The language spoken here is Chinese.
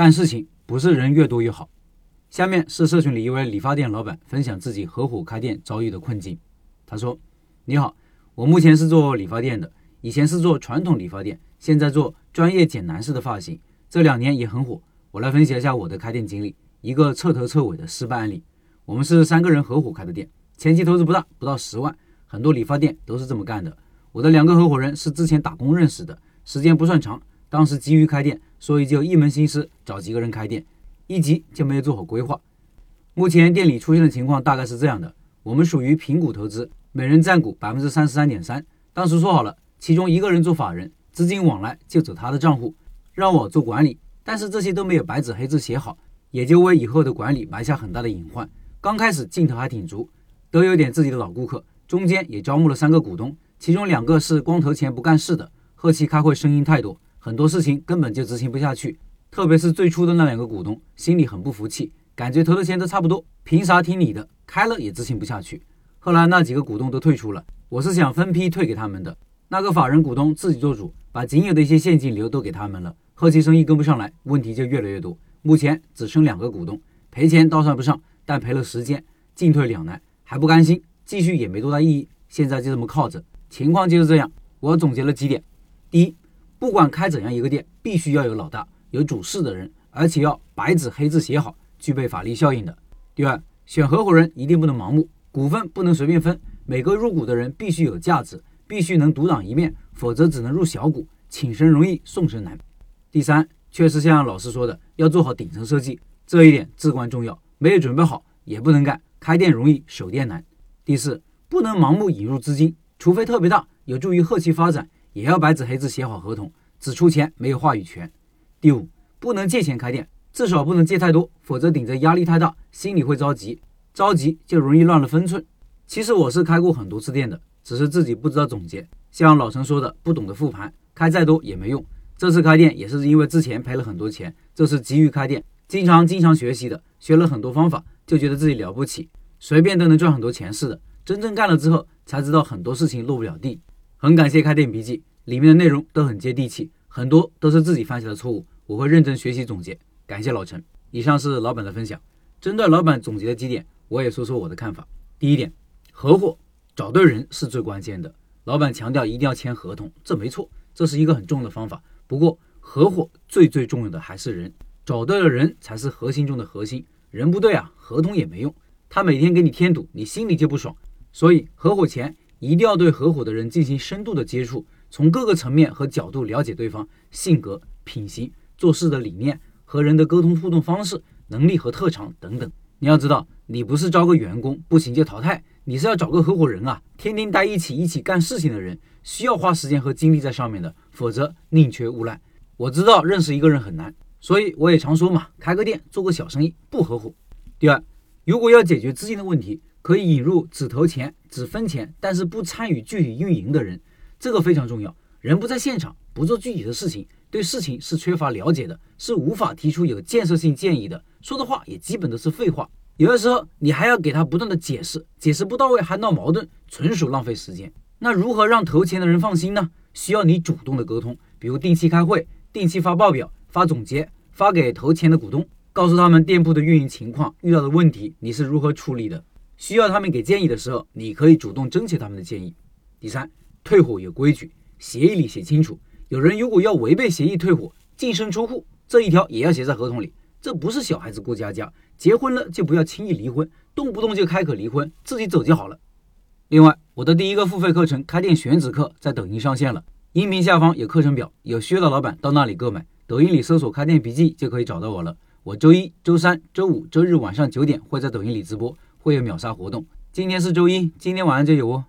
干事情不是人越多越好。下面是社群里一位理发店老板分享自己合伙开店遭遇的困境。他说：“你好，我目前是做理发店的，以前是做传统理发店，现在做专业剪男士的发型，这两年也很火。我来分享一下我的开店经历，一个彻头彻尾的失败案例。我们是三个人合伙开的店，前期投资不大，不到十万，很多理发店都是这么干的。我的两个合伙人是之前打工认识的，时间不算长，当时急于开店，所以就一门心思找几个人开店。”一急就没有做好规划。目前店里出现的情况大概是这样的：我们属于平股投资，每人占股百分之三十三点三。当时说好了，其中一个人做法人，资金往来就走他的账户，让我做管理。但是这些都没有白纸黑字写好，也就为以后的管理埋下很大的隐患。刚开始劲头还挺足，都有点自己的老顾客。中间也招募了三个股东，其中两个是光投钱不干事的，后期开会声音太多，很多事情根本就执行不下去。特别是最初的那两个股东，心里很不服气，感觉投的钱都差不多，凭啥听你的？开了也执行不下去。后来那几个股东都退出了，我是想分批退给他们的。那个法人股东自己做主，把仅有的一些现金流都给他们了。后期生意跟不上来，问题就越来越多。目前只剩两个股东，赔钱倒算不上，但赔了时间，进退两难，还不甘心，继续也没多大意义。现在就这么靠着，情况就是这样。我总结了几点：第一，不管开怎样一个店，必须要有老大。有主事的人，而且要白纸黑字写好，具备法律效应的。第二，选合伙人一定不能盲目，股份不能随便分，每个入股的人必须有价值，必须能独当一面，否则只能入小股，请神容易送神难。第三，确实像老师说的，要做好顶层设计，这一点至关重要，没有准备好也不能干，开店容易守店难。第四，不能盲目引入资金，除非特别大，有助于后期发展，也要白纸黑字写好合同，只出钱没有话语权。第五，不能借钱开店，至少不能借太多，否则顶着压力太大，心里会着急，着急就容易乱了分寸。其实我是开过很多次店的，只是自己不知道总结。像老陈说的，不懂得复盘，开再多也没用。这次开店也是因为之前赔了很多钱，这次急于开店，经常经常学习的，学了很多方法，就觉得自己了不起，随便都能赚很多钱似的。真正干了之后，才知道很多事情落不了地。很感谢开店笔记，里面的内容都很接地气。很多都是自己犯下的错误，我会认真学习总结。感谢老陈。以上是老板的分享，针对老板总结的几点，我也说说我的看法。第一点，合伙找对人是最关键的。老板强调一定要签合同，这没错，这是一个很重要的方法。不过，合伙最最重要的还是人，找对了人才是核心中的核心。人不对啊，合同也没用。他每天给你添堵，你心里就不爽。所以，合伙前一定要对合伙的人进行深度的接触。从各个层面和角度了解对方性格、品行、做事的理念和人的沟通互动方式、能力和特长等等。你要知道，你不是招个员工不行就淘汰，你是要找个合伙人啊，天天待一起、一起干事情的人，需要花时间和精力在上面的，否则宁缺毋滥。我知道认识一个人很难，所以我也常说嘛，开个店做个小生意不合伙。第二，如果要解决资金的问题，可以引入只投钱、只分钱，但是不参与具体运营的人。这个非常重要，人不在现场，不做具体的事情，对事情是缺乏了解的，是无法提出有建设性建议的，说的话也基本都是废话。有的时候你还要给他不断的解释，解释不到位还闹矛盾，纯属浪费时间。那如何让投钱的人放心呢？需要你主动的沟通，比如定期开会，定期发报表、发总结，发给投钱的股东，告诉他们店铺的运营情况、遇到的问题，你是如何处理的。需要他们给建议的时候，你可以主动征求他们的建议。第三。退伙有规矩，协议里写清楚。有人如果要违背协议退伙，净身出户这一条也要写在合同里。这不是小孩子过家家，结婚了就不要轻易离婚，动不动就开口离婚，自己走就好了。另外，我的第一个付费课程《开店选址课》在抖音上线了，音频下方有课程表，有需要的老板到那里购买。抖音里搜索“开店笔记”就可以找到我了。我周一周三周五周日晚上九点会在抖音里直播，会有秒杀活动。今天是周一，今天晚上就有哦。